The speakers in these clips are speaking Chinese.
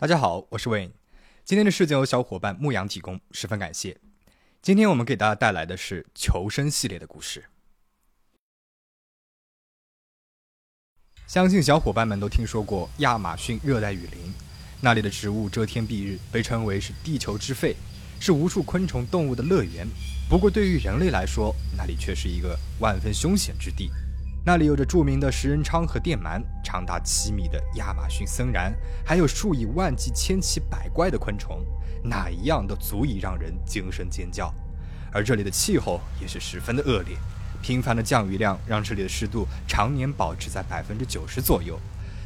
大家好，我是 Wayne。今天的事件由小伙伴牧羊提供，十分感谢。今天我们给大家带来的是求生系列的故事。相信小伙伴们都听说过亚马逊热带雨林，那里的植物遮天蔽日，被称为是地球之肺，是无数昆虫动物的乐园。不过对于人类来说，那里却是一个万分凶险之地。那里有着著名的食人鲳和电鳗，长达七米的亚马逊森蚺，还有数以万计、千奇百怪的昆虫，哪一样都足以让人惊声尖叫。而这里的气候也是十分的恶劣，频繁的降雨量让这里的湿度常年保持在百分之九十左右，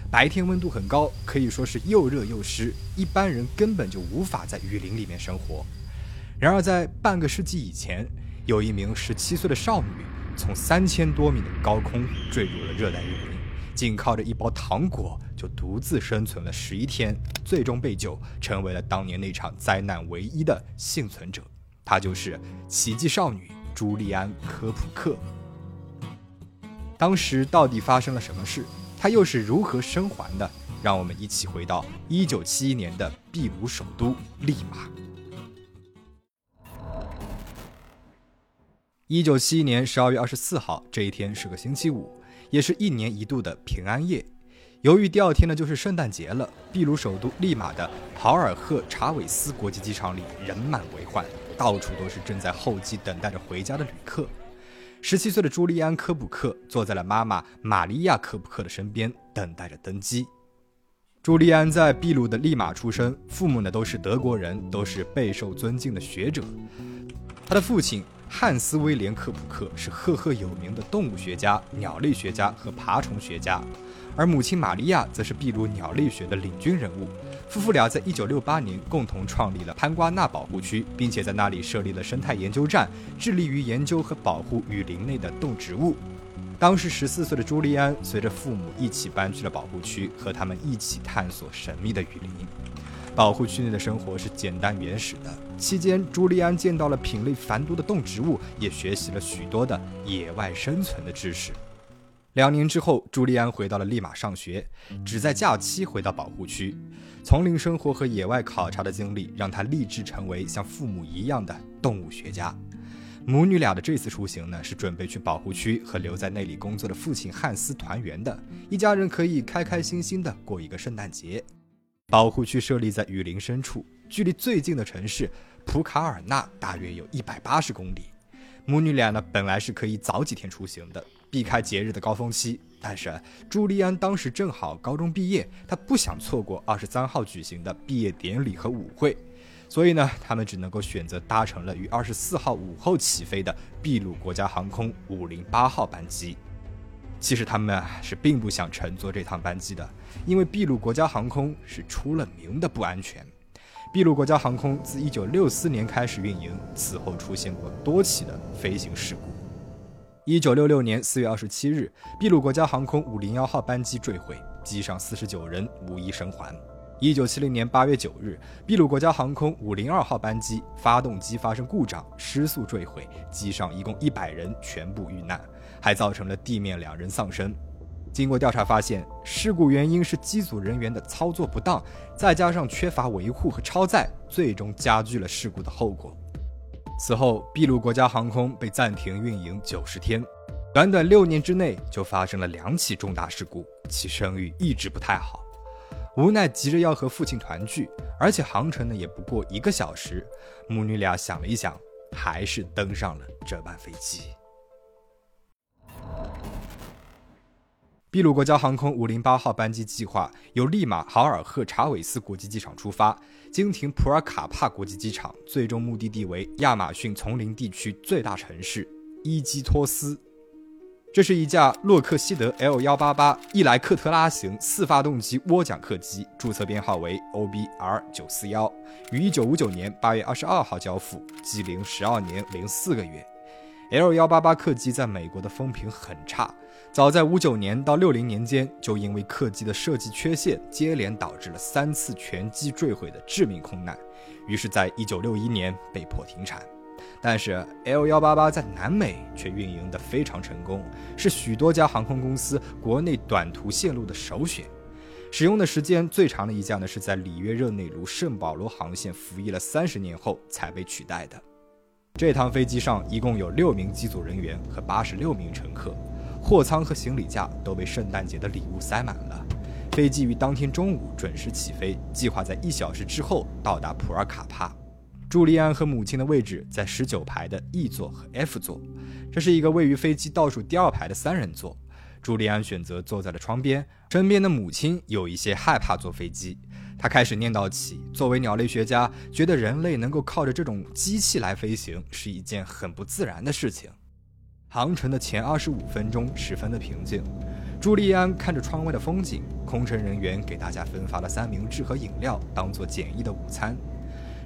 白天温度很高，可以说是又热又湿，一般人根本就无法在雨林里面生活。然而，在半个世纪以前，有一名十七岁的少女。从三千多米的高空坠入了热带雨林，仅靠着一包糖果就独自生存了十一天，最终被救，成为了当年那场灾难唯一的幸存者。她就是奇迹少女朱利安·科普克。当时到底发生了什么事？她又是如何生还的？让我们一起回到一九七一年的秘鲁首都利马。一九七一年十二月二十四号这一天是个星期五，也是一年一度的平安夜。由于第二天呢就是圣诞节了，秘鲁首都利马的豪尔赫查韦斯国际机场里人满为患，到处都是正在候机等待着回家的旅客。十七岁的朱利安·科普克坐在了妈妈玛利亚·科普克的身边，等待着登机。朱利安在秘鲁的利马出生，父母呢都是德国人，都是备受尊敬的学者。他的父亲。汉斯·威廉·科普克是赫赫有名的动物学家、鸟类学家和爬虫学家，而母亲玛利亚则是秘鲁鸟类学的领军人物。夫妇俩在1968年共同创立了潘瓜纳保护区，并且在那里设立了生态研究站，致力于研究和保护雨林内的动植物。当时14岁的朱利安随着父母一起搬去了保护区，和他们一起探索神秘的雨林。保护区内的生活是简单原始的。期间，朱利安见到了品类繁多的动植物，也学习了许多的野外生存的知识。两年之后，朱利安回到了利马上学，只在假期回到保护区。丛林生活和野外考察的经历让他立志成为像父母一样的动物学家。母女俩的这次出行呢，是准备去保护区和留在那里工作的父亲汉斯团圆的，一家人可以开开心心的过一个圣诞节。保护区设立在雨林深处，距离最近的城市普卡尔纳大约有一百八十公里。母女俩呢，本来是可以早几天出行的，避开节日的高峰期。但是朱利安当时正好高中毕业，他不想错过二十三号举行的毕业典礼和舞会，所以呢，他们只能够选择搭乘了于二十四号午后起飞的秘鲁国家航空五零八号班机。其实他们啊是并不想乘坐这趟班机的，因为秘鲁国家航空是出了名的不安全。秘鲁国家航空自1964年开始运营，此后出现过多起的飞行事故。1966年4月27日，秘鲁国家航空501号班机坠毁，机上49人无一生还。1970年8月9日，秘鲁国家航空502号班机发动机发生故障，失速坠毁，机上一共100人全部遇难。还造成了地面两人丧生。经过调查发现，事故原因是机组人员的操作不当，再加上缺乏维护和超载，最终加剧了事故的后果。此后，秘鲁国家航空被暂停运营九十天，短短六年之内就发生了两起重大事故，其声誉一直不太好。无奈急着要和父亲团聚，而且航程呢也不过一个小时，母女俩想了一想，还是登上了这班飞机。秘鲁国家航空五零八号班机计划由利马豪尔赫查韦斯国际机场出发，经停普尔卡帕国际机场，最终目的地为亚马逊丛林地区最大城市伊基托斯。这是一架洛克希德 L 幺八八伊莱克特拉型四发动机涡桨客机，注册编号为 OBR 九四幺，于一九五九年八月二十二号交付，机龄十二年零四个月。L 幺八八客机在美国的风评很差。早在五九年到六零年间，就因为客机的设计缺陷，接连导致了三次全机坠毁的致命空难，于是，在一九六一年被迫停产。但是 L 幺八八在南美却运营得非常成功，是许多家航空公司国内短途线路的首选。使用的时间最长的一架呢，是在里约热内卢圣保罗航线服役了三十年后才被取代的。这趟飞机上一共有六名机组人员和八十六名乘客，货舱和行李架都被圣诞节的礼物塞满了。飞机于当天中午准时起飞，计划在一小时之后到达普尔卡帕。朱利安和母亲的位置在十九排的 E 座和 F 座，这是一个位于飞机倒数第二排的三人座。朱利安选择坐在了窗边，身边的母亲有一些害怕坐飞机。他开始念叨起，作为鸟类学家，觉得人类能够靠着这种机器来飞行是一件很不自然的事情。航程的前二十五分钟十分的平静，朱利安看着窗外的风景，空乘人员给大家分发了三明治和饮料，当做简易的午餐。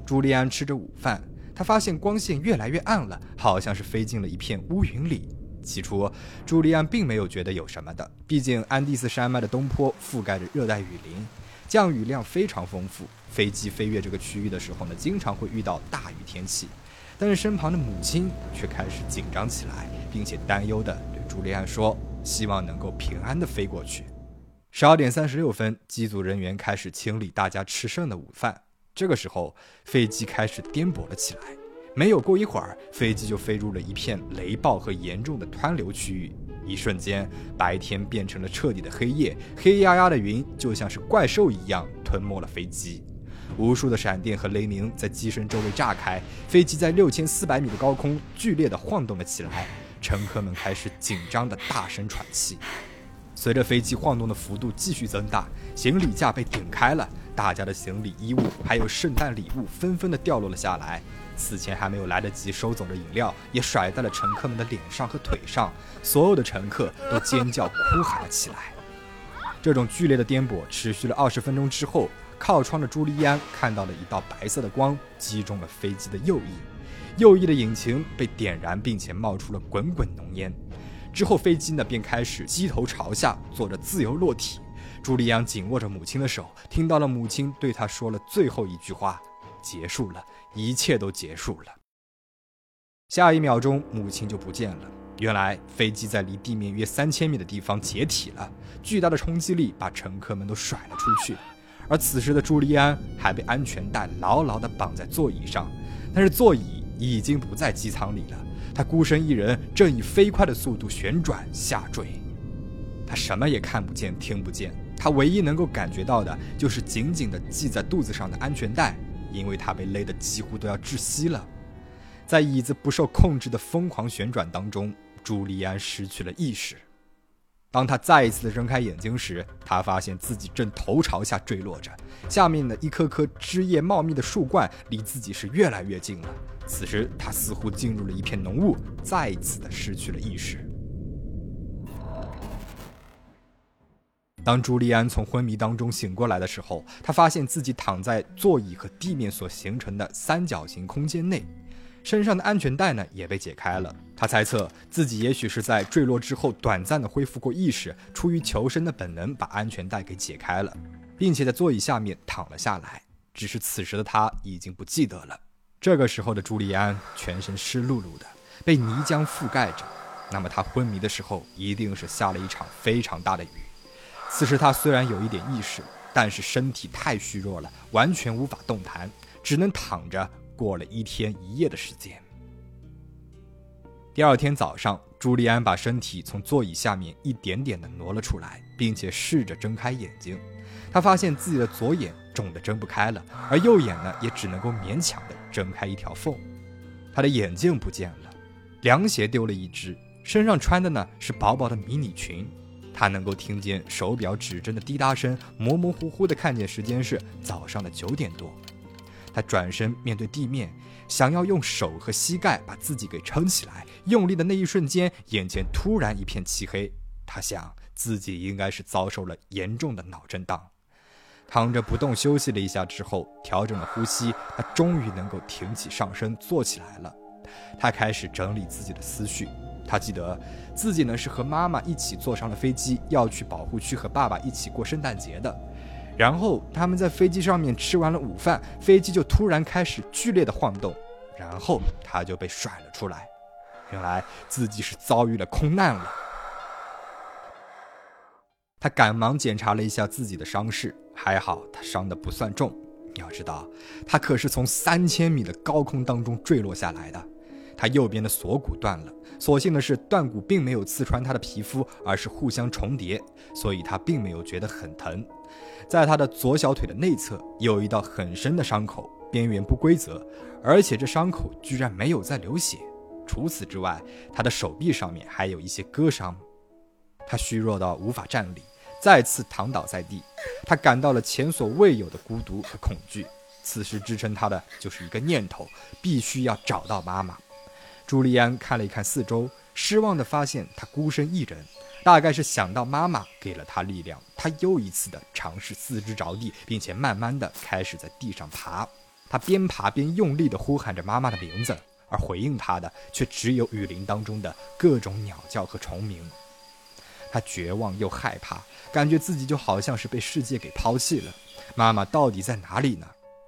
朱利安吃着午饭，他发现光线越来越暗了，好像是飞进了一片乌云里。起初，朱利安并没有觉得有什么的，毕竟安第斯山脉的东坡覆盖着热带雨林，降雨量非常丰富。飞机飞越这个区域的时候呢，经常会遇到大雨天气。但是身旁的母亲却开始紧张起来，并且担忧地对朱利安说：“希望能够平安地飞过去。”十二点三十六分，机组人员开始清理大家吃剩的午饭。这个时候，飞机开始颠簸了起来。没有过一会儿，飞机就飞入了一片雷暴和严重的湍流区域。一瞬间，白天变成了彻底的黑夜，黑压压的云就像是怪兽一样吞没了飞机。无数的闪电和雷鸣在机身周围炸开，飞机在六千四百米的高空剧烈的晃动了起来。乘客们开始紧张的大声喘气。随着飞机晃动的幅度继续增大，行李架被顶开了。大家的行李、衣物还有圣诞礼物纷纷的掉落了下来，此前还没有来得及收走的饮料也甩在了乘客们的脸上和腿上，所有的乘客都尖叫哭喊了起来。这种剧烈的颠簸持续了二十分钟之后，靠窗的朱利安看到了一道白色的光击中了飞机的右翼，右翼的引擎被点燃，并且冒出了滚滚浓烟。之后飞机呢便开始机头朝下，做着自由落体。朱利安紧握着母亲的手，听到了母亲对他说了最后一句话：“结束了，一切都结束了。”下一秒钟，母亲就不见了。原来，飞机在离地面约三千米的地方解体了，巨大的冲击力把乘客们都甩了出去。而此时的朱利安还被安全带牢牢地绑在座椅上，但是座椅已经不在机舱里了。他孤身一人，正以飞快的速度旋转下坠。他什么也看不见，听不见。他唯一能够感觉到的就是紧紧地系在肚子上的安全带，因为他被勒得几乎都要窒息了。在椅子不受控制的疯狂旋转当中，朱利安失去了意识。当他再一次的睁开眼睛时，他发现自己正头朝下坠落着，下面的一棵棵枝叶茂密的树冠离自己是越来越近了。此时，他似乎进入了一片浓雾，再一次的失去了意识。当朱利安从昏迷当中醒过来的时候，他发现自己躺在座椅和地面所形成的三角形空间内，身上的安全带呢也被解开了。他猜测自己也许是在坠落之后短暂的恢复过意识，出于求生的本能把安全带给解开了，并且在座椅下面躺了下来。只是此时的他已经不记得了。这个时候的朱利安全身湿漉漉的，被泥浆覆盖着。那么他昏迷的时候一定是下了一场非常大的雨。此时他虽然有一点意识，但是身体太虚弱了，完全无法动弹，只能躺着过了一天一夜的时间。第二天早上，朱利安把身体从座椅下面一点点的挪了出来，并且试着睁开眼睛。他发现自己的左眼肿得睁不开了，而右眼呢，也只能够勉强的睁开一条缝。他的眼镜不见了，凉鞋丢了一只，身上穿的呢是薄薄的迷你裙。他能够听见手表指针的滴答声，模模糊糊地看见时间是早上的九点多。他转身面对地面，想要用手和膝盖把自己给撑起来，用力的那一瞬间，眼前突然一片漆黑。他想自己应该是遭受了严重的脑震荡。躺着不动休息了一下之后，调整了呼吸，他终于能够挺起上身坐起来了。他开始整理自己的思绪。他记得自己呢是和妈妈一起坐上了飞机，要去保护区和爸爸一起过圣诞节的。然后他们在飞机上面吃完了午饭，飞机就突然开始剧烈的晃动，然后他就被甩了出来。原来自己是遭遇了空难了。他赶忙检查了一下自己的伤势，还好他伤的不算重。要知道，他可是从三千米的高空当中坠落下来的。他右边的锁骨断了，所幸的是断骨并没有刺穿他的皮肤，而是互相重叠，所以他并没有觉得很疼。在他的左小腿的内侧有一道很深的伤口，边缘不规则，而且这伤口居然没有在流血。除此之外，他的手臂上面还有一些割伤。他虚弱到无法站立，再次躺倒在地。他感到了前所未有的孤独和恐惧。此时支撑他的就是一个念头：必须要找到妈妈。朱利安看了一看四周，失望地发现他孤身一人。大概是想到妈妈给了他力量，他又一次的尝试四肢着地，并且慢慢的开始在地上爬。他边爬边用力地呼喊着妈妈的名字，而回应他的却只有雨林当中的各种鸟叫和虫鸣。他绝望又害怕，感觉自己就好像是被世界给抛弃了。妈妈到底在哪里呢？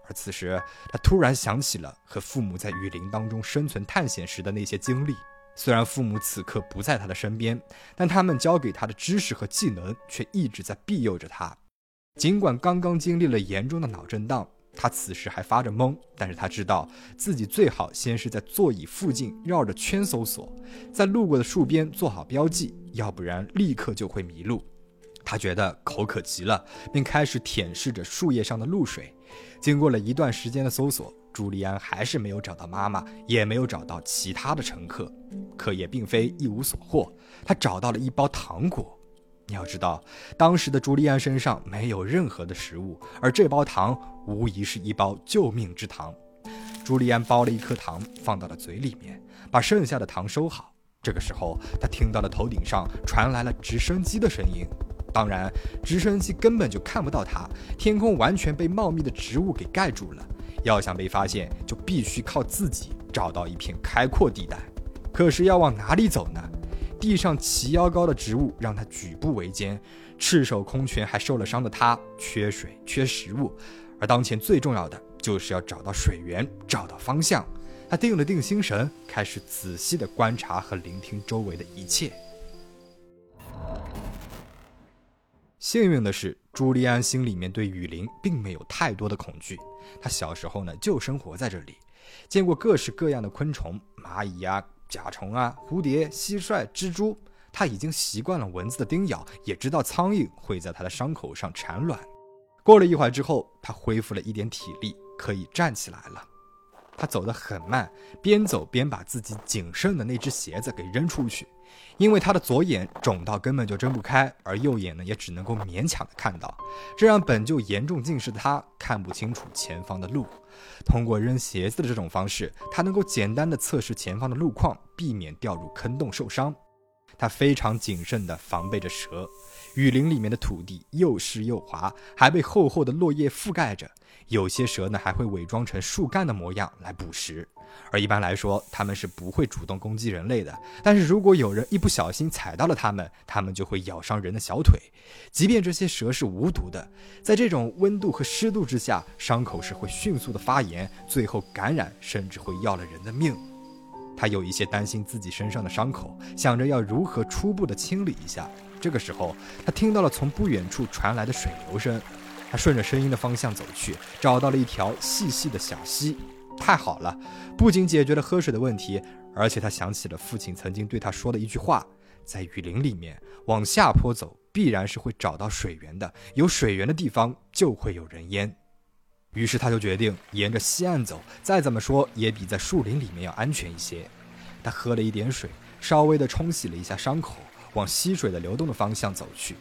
而此时，他突然想起了和父母在雨林当中生存探险时的那些经历。虽然父母此刻不在他的身边，但他们教给他的知识和技能却一直在庇佑着他。尽管刚刚经历了严重的脑震荡，他此时还发着懵，但是他知道自己最好先是在座椅附近绕着圈搜索，在路过的树边做好标记，要不然立刻就会迷路。他觉得口渴极了，便开始舔舐着树叶上的露水。经过了一段时间的搜索，朱利安还是没有找到妈妈，也没有找到其他的乘客。可也并非一无所获，他找到了一包糖果。你要知道，当时的朱利安身上没有任何的食物，而这包糖无疑是一包救命之糖。朱利安剥了一颗糖放到了嘴里面，把剩下的糖收好。这个时候，他听到了头顶上传来了直升机的声音。当然，直升机根本就看不到他，天空完全被茂密的植物给盖住了。要想被发现，就必须靠自己找到一片开阔地带。可是要往哪里走呢？地上齐腰高的植物让他举步维艰，赤手空拳还受了伤的他，缺水缺食物，而当前最重要的就是要找到水源，找到方向。他定了定心神，开始仔细地观察和聆听周围的一切。幸运的是，朱利安心里面对雨林并没有太多的恐惧。他小时候呢就生活在这里，见过各式各样的昆虫，蚂蚁啊、甲虫啊、蝴蝶、蟋蟀、蜘蛛。他已经习惯了蚊子的叮咬，也知道苍蝇会在他的伤口上产卵。过了一会儿之后，他恢复了一点体力，可以站起来了。他走得很慢，边走边把自己仅剩的那只鞋子给扔出去，因为他的左眼肿到根本就睁不开，而右眼呢也只能够勉强的看到，这让本就严重近视的他看不清楚前方的路。通过扔鞋子的这种方式，他能够简单的测试前方的路况，避免掉入坑洞受伤。他非常谨慎地防备着蛇。雨林里面的土地又湿又滑，还被厚厚的落叶覆盖着。有些蛇呢，还会伪装成树干的模样来捕食。而一般来说，它们是不会主动攻击人类的。但是如果有人一不小心踩到了它们，它们就会咬伤人的小腿。即便这些蛇是无毒的，在这种温度和湿度之下，伤口是会迅速的发炎，最后感染，甚至会要了人的命。他有一些担心自己身上的伤口，想着要如何初步的清理一下。这个时候，他听到了从不远处传来的水流声。他顺着声音的方向走去，找到了一条细细的小溪。太好了，不仅解决了喝水的问题，而且他想起了父亲曾经对他说的一句话：在雨林里面往下坡走，必然是会找到水源的。有水源的地方就会有人烟。于是他就决定沿着溪岸走，再怎么说也比在树林里面要安全一些。他喝了一点水，稍微的冲洗了一下伤口。往溪水的流动的方向走去，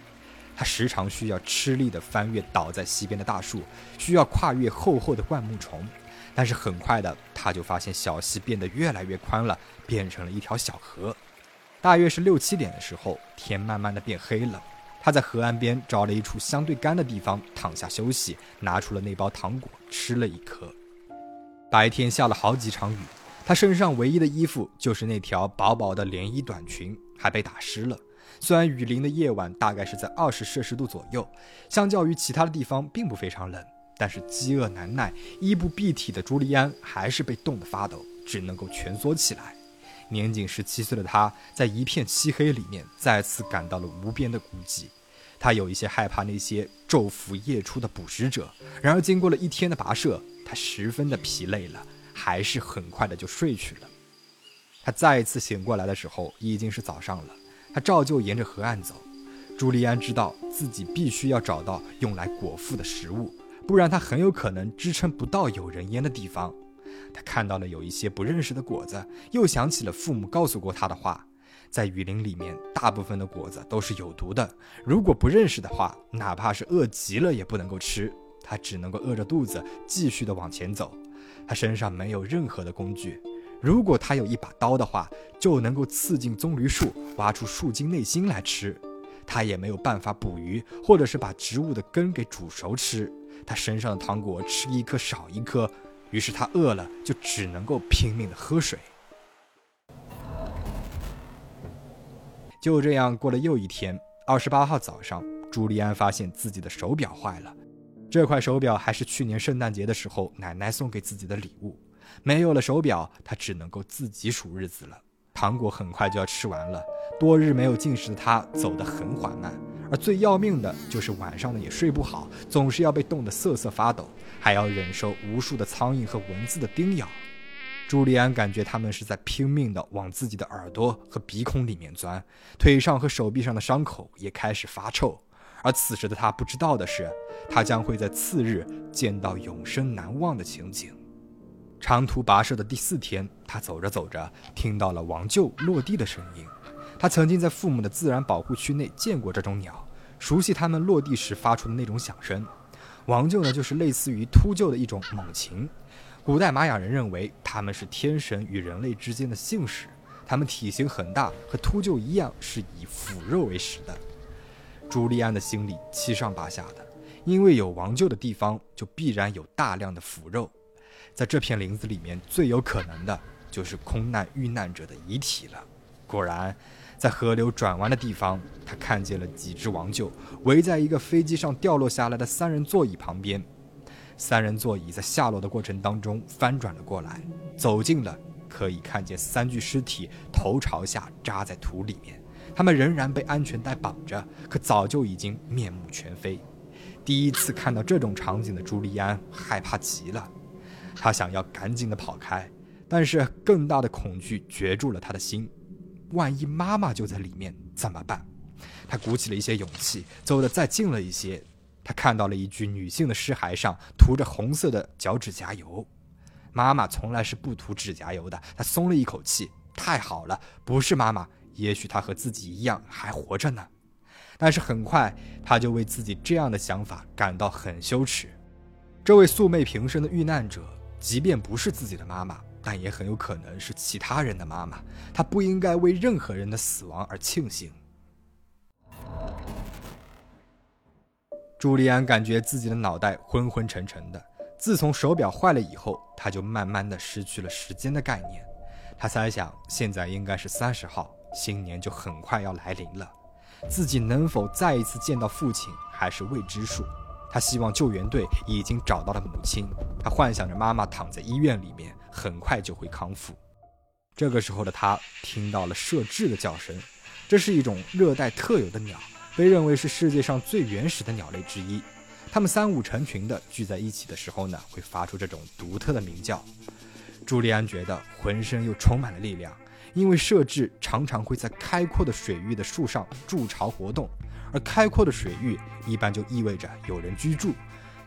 他时常需要吃力地翻越倒在溪边的大树，需要跨越厚厚的灌木丛。但是很快的，他就发现小溪变得越来越宽了，变成了一条小河。大约是六七点的时候，天慢慢的变黑了。他在河岸边找了一处相对干的地方躺下休息，拿出了那包糖果吃了一颗。白天下了好几场雨，他身上唯一的衣服就是那条薄薄的连衣短裙。还被打湿了。虽然雨林的夜晚大概是在二十摄氏度左右，相较于其他的地方并不非常冷，但是饥饿难耐、衣不蔽体的朱利安还是被冻得发抖，只能够蜷缩起来。年仅十七岁的他，在一片漆黑里面，再次感到了无边的孤寂。他有一些害怕那些昼伏夜出的捕食者。然而，经过了一天的跋涉，他十分的疲累了，还是很快的就睡去了。他再一次醒过来的时候，已经是早上了。他照旧沿着河岸走。朱利安知道自己必须要找到用来果腹的食物，不然他很有可能支撑不到有人烟的地方。他看到了有一些不认识的果子，又想起了父母告诉过他的话：在雨林里面，大部分的果子都是有毒的。如果不认识的话，哪怕是饿极了也不能够吃。他只能够饿着肚子继续的往前走。他身上没有任何的工具。如果他有一把刀的话，就能够刺进棕榈树，挖出树茎内心来吃。他也没有办法捕鱼，或者是把植物的根给煮熟吃。他身上的糖果吃一颗少一颗，于是他饿了，就只能够拼命的喝水。就这样过了又一天。二十八号早上，朱利安发现自己的手表坏了。这块手表还是去年圣诞节的时候奶奶送给自己的礼物。没有了手表，他只能够自己数日子了。糖果很快就要吃完了，多日没有进食的他走得很缓慢。而最要命的就是晚上呢也睡不好，总是要被冻得瑟瑟发抖，还要忍受无数的苍蝇和蚊子的叮咬。朱利安感觉他们是在拼命地往自己的耳朵和鼻孔里面钻，腿上和手臂上的伤口也开始发臭。而此时的他不知道的是，他将会在次日见到永生难忘的情景。长途跋涉的第四天，他走着走着，听到了王鹫落地的声音。他曾经在父母的自然保护区内见过这种鸟，熟悉它们落地时发出的那种响声。王鹫呢，就是类似于秃鹫的一种猛禽。古代玛雅人认为它们是天神与人类之间的信使。它们体型很大，和秃鹫一样，是以腐肉为食的。朱利安的心里七上八下的，因为有王鹫的地方，就必然有大量的腐肉。在这片林子里面，最有可能的就是空难遇难者的遗体了。果然，在河流转弯的地方，他看见了几只王鹫围在一个飞机上掉落下来的三人座椅旁边。三人座椅在下落的过程当中翻转了过来，走近了可以看见三具尸体头朝下扎在土里面，他们仍然被安全带绑着，可早就已经面目全非。第一次看到这种场景的朱利安害怕极了。他想要赶紧的跑开，但是更大的恐惧攫住了他的心。万一妈妈就在里面怎么办？他鼓起了一些勇气，走得再近了一些。他看到了一具女性的尸骸上涂着红色的脚趾甲油。妈妈从来是不涂指甲油的。他松了一口气，太好了，不是妈妈，也许她和自己一样还活着呢。但是很快，他就为自己这样的想法感到很羞耻。这位素昧平生的遇难者。即便不是自己的妈妈，但也很有可能是其他人的妈妈。他不应该为任何人的死亡而庆幸。朱利安感觉自己的脑袋昏昏沉沉的。自从手表坏了以后，他就慢慢的失去了时间的概念。他猜想，现在应该是三十号，新年就很快要来临了。自己能否再一次见到父亲，还是未知数。他希望救援队已经找到了母亲，他幻想着妈妈躺在医院里面，很快就会康复。这个时候的他听到了设置的叫声，这是一种热带特有的鸟，被认为是世界上最原始的鸟类之一。它们三五成群的聚在一起的时候呢，会发出这种独特的鸣叫。朱利安觉得浑身又充满了力量，因为设置常常会在开阔的水域的树上筑巢活动。而开阔的水域一般就意味着有人居住。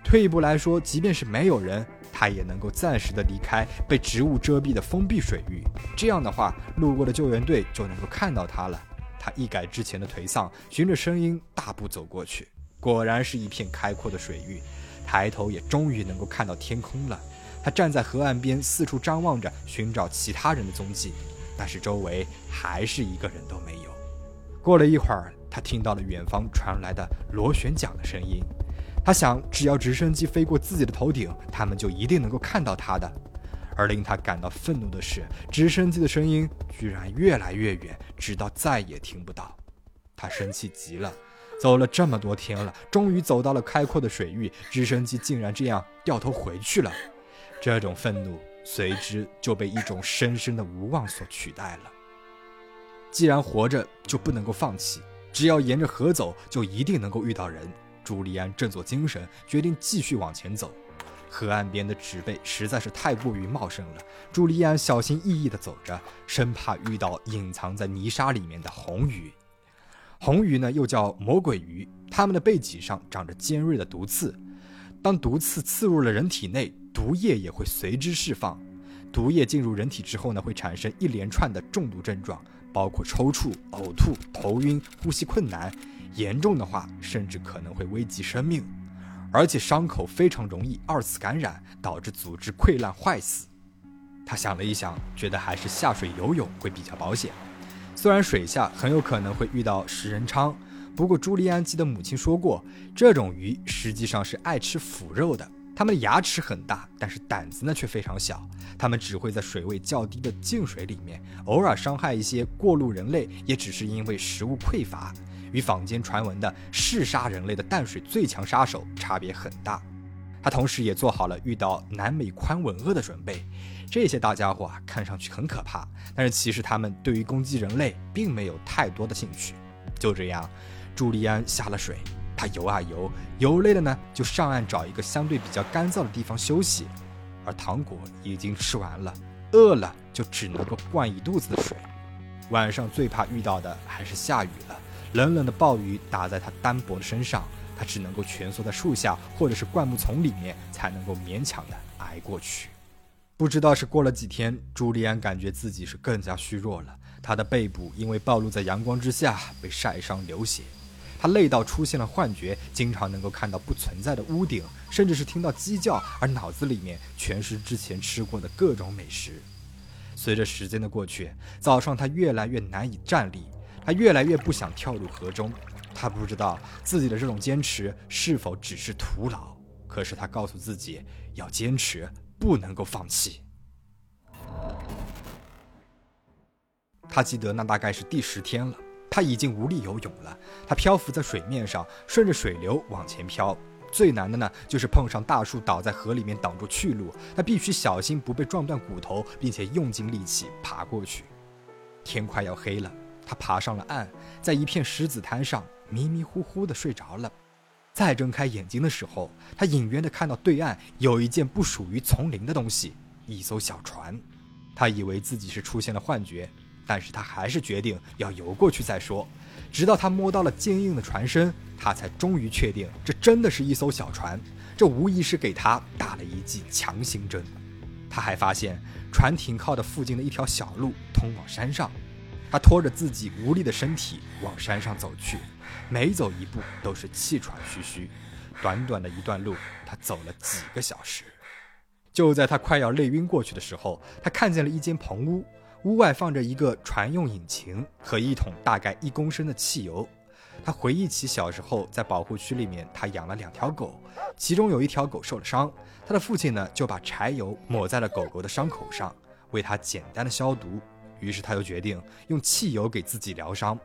退一步来说，即便是没有人，他也能够暂时的离开被植物遮蔽的封闭水域。这样的话，路过的救援队就能够看到他了。他一改之前的颓丧，循着声音大步走过去。果然是一片开阔的水域，抬头也终于能够看到天空了。他站在河岸边，四处张望着，寻找其他人的踪迹，但是周围还是一个人都没有。过了一会儿。他听到了远方传来的螺旋桨的声音，他想，只要直升机飞过自己的头顶，他们就一定能够看到他的。而令他感到愤怒的是，直升机的声音居然越来越远，直到再也听不到。他生气极了，走了这么多天了，终于走到了开阔的水域，直升机竟然这样掉头回去了。这种愤怒随之就被一种深深的无望所取代了。既然活着，就不能够放弃。只要沿着河走，就一定能够遇到人。朱利安振作精神，决定继续往前走。河岸边的植被实在是太过于茂盛了，朱利安小心翼翼地走着，生怕遇到隐藏在泥沙里面的红鱼。红鱼呢，又叫魔鬼鱼，它们的背脊上长着尖锐的毒刺，当毒刺刺入了人体内，毒液也会随之释放。毒液进入人体之后呢，会产生一连串的中毒症状，包括抽搐、呕吐、头晕、呼吸困难，严重的话甚至可能会危及生命。而且伤口非常容易二次感染，导致组织溃烂坏死。他想了一想，觉得还是下水游泳会比较保险。虽然水下很有可能会遇到食人鲳，不过朱利安基的母亲说过，这种鱼实际上是爱吃腐肉的。它们的牙齿很大，但是胆子呢却非常小。它们只会在水位较低的静水里面偶尔伤害一些过路人类，也只是因为食物匮乏。与坊间传闻的嗜杀人类的淡水最强杀手差别很大。他同时也做好了遇到南美宽吻鳄的准备。这些大家伙啊，看上去很可怕，但是其实他们对于攻击人类并没有太多的兴趣。就这样，朱利安下了水，他游啊游，游累了呢，就上岸找一个相对比较干燥的地方休息。而糖果已经吃完了，饿了就只能够灌一肚子的水。晚上最怕遇到的还是下雨了。冷冷的暴雨打在他单薄的身上，他只能够蜷缩在树下或者是灌木丛里面，才能够勉强的挨过去。不知道是过了几天，朱利安感觉自己是更加虚弱了。他的背部因为暴露在阳光之下被晒伤流血，他累到出现了幻觉，经常能够看到不存在的屋顶，甚至是听到鸡叫，而脑子里面全是之前吃过的各种美食。随着时间的过去，早上他越来越难以站立。他越来越不想跳入河中，他不知道自己的这种坚持是否只是徒劳。可是他告诉自己要坚持，不能够放弃。他记得那大概是第十天了，他已经无力游泳了。他漂浮在水面上，顺着水流往前漂。最难的呢，就是碰上大树倒在河里面挡住去路，他必须小心不被撞断骨头，并且用尽力气爬过去。天快要黑了。他爬上了岸，在一片石子滩上迷迷糊糊地睡着了。再睁开眼睛的时候，他隐约地看到对岸有一件不属于丛林的东西——一艘小船。他以为自己是出现了幻觉，但是他还是决定要游过去再说。直到他摸到了坚硬的船身，他才终于确定这真的是一艘小船。这无疑是给他打了一剂强心针。他还发现，船停靠的附近的一条小路通往山上。他拖着自己无力的身体往山上走去，每走一步都是气喘吁吁。短短的一段路，他走了几个小时。就在他快要累晕过去的时候，他看见了一间棚屋，屋外放着一个船用引擎和一桶大概一公升的汽油。他回忆起小时候在保护区里面，他养了两条狗，其中有一条狗受了伤，他的父亲呢就把柴油抹在了狗狗的伤口上，为它简单的消毒。于是他又决定用汽油给自己疗伤，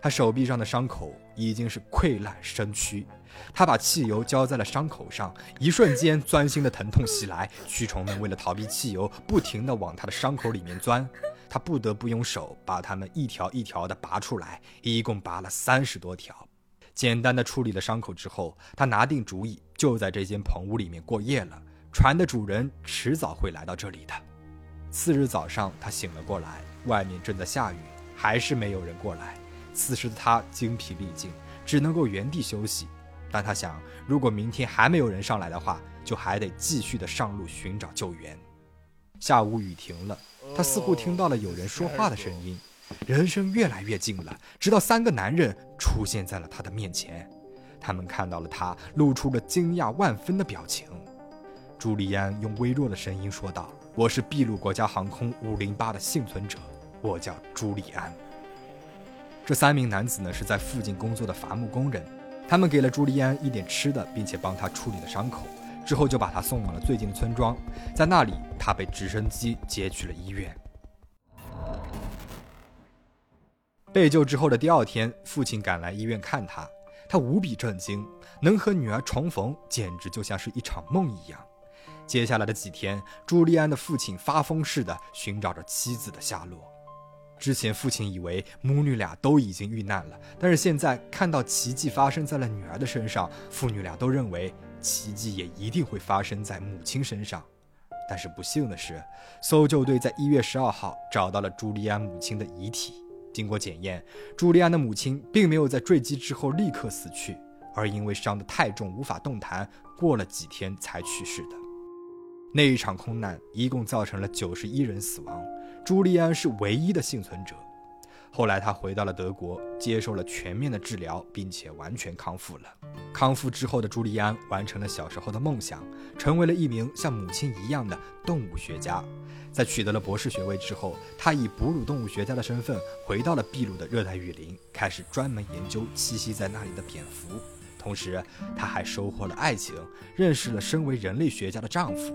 他手臂上的伤口已经是溃烂生蛆，他把汽油浇在了伤口上，一瞬间钻心的疼痛袭来，蛆虫们为了逃避汽油，不停地往他的伤口里面钻，他不得不用手把它们一条一条的拔出来，一共拔了三十多条。简单的处理了伤口之后，他拿定主意，就在这间棚屋里面过夜了。船的主人迟早会来到这里的。次日早上，他醒了过来。外面正在下雨，还是没有人过来。此时的他精疲力尽，只能够原地休息。但他想，如果明天还没有人上来的话，就还得继续的上路寻找救援。下午雨停了，他似乎听到了有人说话的声音，人声越来越近了，直到三个男人出现在了他的面前。他们看到了他，露出了惊讶万分的表情。朱利安用微弱的声音说道：“我是秘鲁国家航空五零八的幸存者。”我叫朱利安。这三名男子呢，是在附近工作的伐木工人。他们给了朱利安一点吃的，并且帮他处理了伤口，之后就把他送往了最近的村庄。在那里，他被直升机接去了医院。被救之后的第二天，父亲赶来医院看他，他无比震惊，能和女儿重逢，简直就像是一场梦一样。接下来的几天，朱利安的父亲发疯似的寻找着妻子的下落。之前父亲以为母女俩都已经遇难了，但是现在看到奇迹发生在了女儿的身上，父女俩都认为奇迹也一定会发生在母亲身上。但是不幸的是，搜救队在一月十二号找到了朱利安母亲的遗体。经过检验，朱利安的母亲并没有在坠机之后立刻死去，而因为伤得太重无法动弹，过了几天才去世的。那一场空难一共造成了九十一人死亡。朱利安是唯一的幸存者。后来他回到了德国，接受了全面的治疗，并且完全康复了。康复之后的朱利安完成了小时候的梦想，成为了一名像母亲一样的动物学家。在取得了博士学位之后，他以哺乳动物学家的身份回到了秘鲁的热带雨林，开始专门研究栖息在那里的蝙蝠。同时，他还收获了爱情，认识了身为人类学家的丈夫。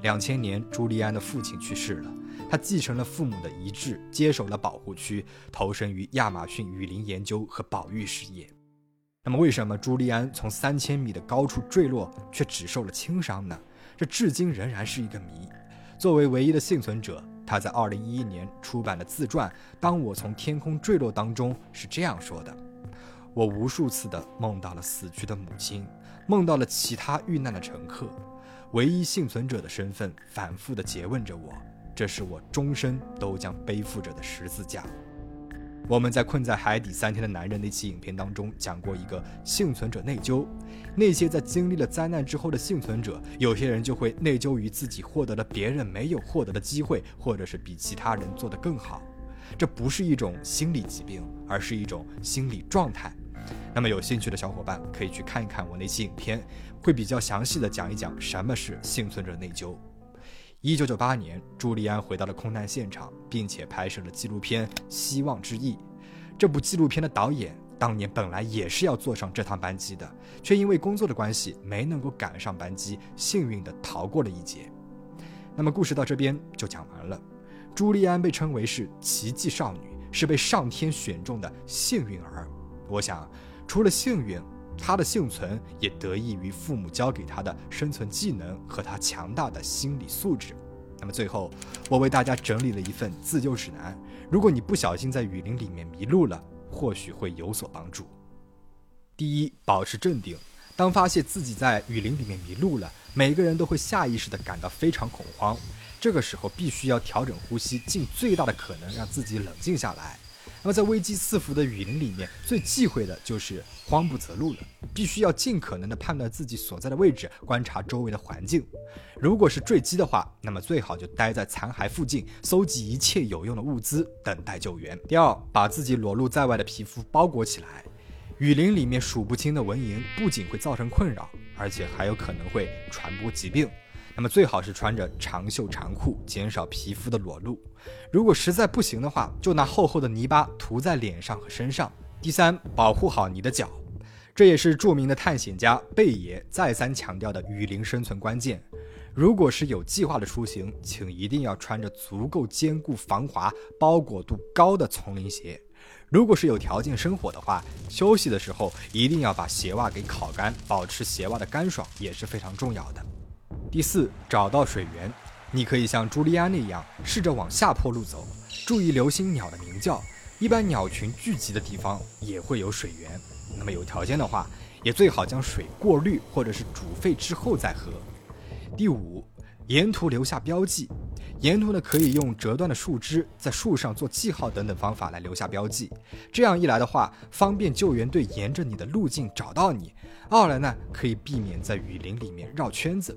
两千年，朱利安的父亲去世了。他继承了父母的遗志，接手了保护区，投身于亚马逊雨林研究和保育事业。那么，为什么朱利安从三千米的高处坠落却只受了轻伤呢？这至今仍然是一个谜。作为唯一的幸存者，他在二零一一年出版的自传《当我从天空坠落》当中是这样说的：“我无数次的梦到了死去的母亲，梦到了其他遇难的乘客。”唯一幸存者的身份反复地诘问着我，这是我终身都将背负着的十字架。我们在困在海底三天的男人那期影片当中讲过一个幸存者内疚，那些在经历了灾难之后的幸存者，有些人就会内疚于自己获得了别人没有获得的机会，或者是比其他人做得更好。这不是一种心理疾病，而是一种心理状态。那么有兴趣的小伙伴可以去看一看我那期影片。会比较详细的讲一讲什么是幸存者内疚。一九九八年，朱利安回到了空难现场，并且拍摄了纪录片《希望之翼》。这部纪录片的导演当年本来也是要坐上这趟班机的，却因为工作的关系没能够赶上班机，幸运的逃过了一劫。那么故事到这边就讲完了。朱利安被称为是奇迹少女，是被上天选中的幸运儿。我想，除了幸运。他的幸存也得益于父母教给他的生存技能和他强大的心理素质。那么最后，我为大家整理了一份自救指南。如果你不小心在雨林里面迷路了，或许会有所帮助。第一，保持镇定。当发现自己在雨林里面迷路了，每个人都会下意识地感到非常恐慌。这个时候必须要调整呼吸，尽最大的可能让自己冷静下来。那么，在危机四伏的雨林里面，最忌讳的就是慌不择路了。必须要尽可能的判断自己所在的位置，观察周围的环境。如果是坠机的话，那么最好就待在残骸附近，搜集一切有用的物资，等待救援。第二，把自己裸露在外的皮肤包裹起来。雨林里面数不清的蚊蝇，不仅会造成困扰，而且还有可能会传播疾病。那么最好是穿着长袖长裤，减少皮肤的裸露。如果实在不行的话，就拿厚厚的泥巴涂在脸上和身上。第三，保护好你的脚，这也是著名的探险家贝爷再三强调的雨林生存关键。如果是有计划的出行，请一定要穿着足够坚固、防滑、包裹度高的丛林鞋。如果是有条件生火的话，休息的时候一定要把鞋袜给烤干，保持鞋袜的干爽也是非常重要的。第四，找到水源，你可以像朱利安那样试着往下坡路走，注意留心鸟的鸣叫。一般鸟群聚集的地方也会有水源，那么有条件的话，也最好将水过滤或者是煮沸之后再喝。第五，沿途留下标记，沿途呢可以用折断的树枝在树上做记号等等方法来留下标记，这样一来的话，方便救援队沿着你的路径找到你；二来呢，可以避免在雨林里面绕圈子。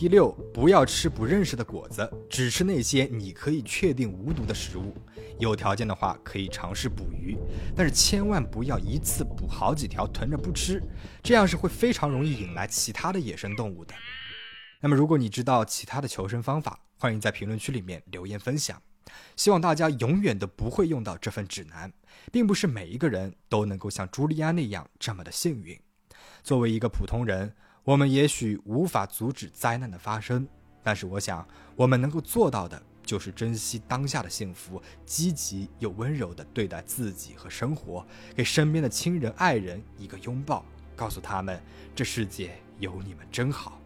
第六，不要吃不认识的果子，只吃那些你可以确定无毒的食物。有条件的话，可以尝试捕鱼，但是千万不要一次捕好几条囤着不吃，这样是会非常容易引来其他的野生动物的。那么，如果你知道其他的求生方法，欢迎在评论区里面留言分享。希望大家永远都不会用到这份指南，并不是每一个人都能够像朱利安那样这么的幸运。作为一个普通人。我们也许无法阻止灾难的发生，但是我想，我们能够做到的就是珍惜当下的幸福，积极又温柔地对待自己和生活，给身边的亲人爱人一个拥抱，告诉他们这世界有你们真好。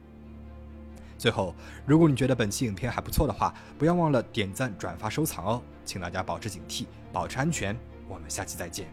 最后，如果你觉得本期影片还不错的话，不要忘了点赞、转发、收藏哦。请大家保持警惕，保持安全。我们下期再见。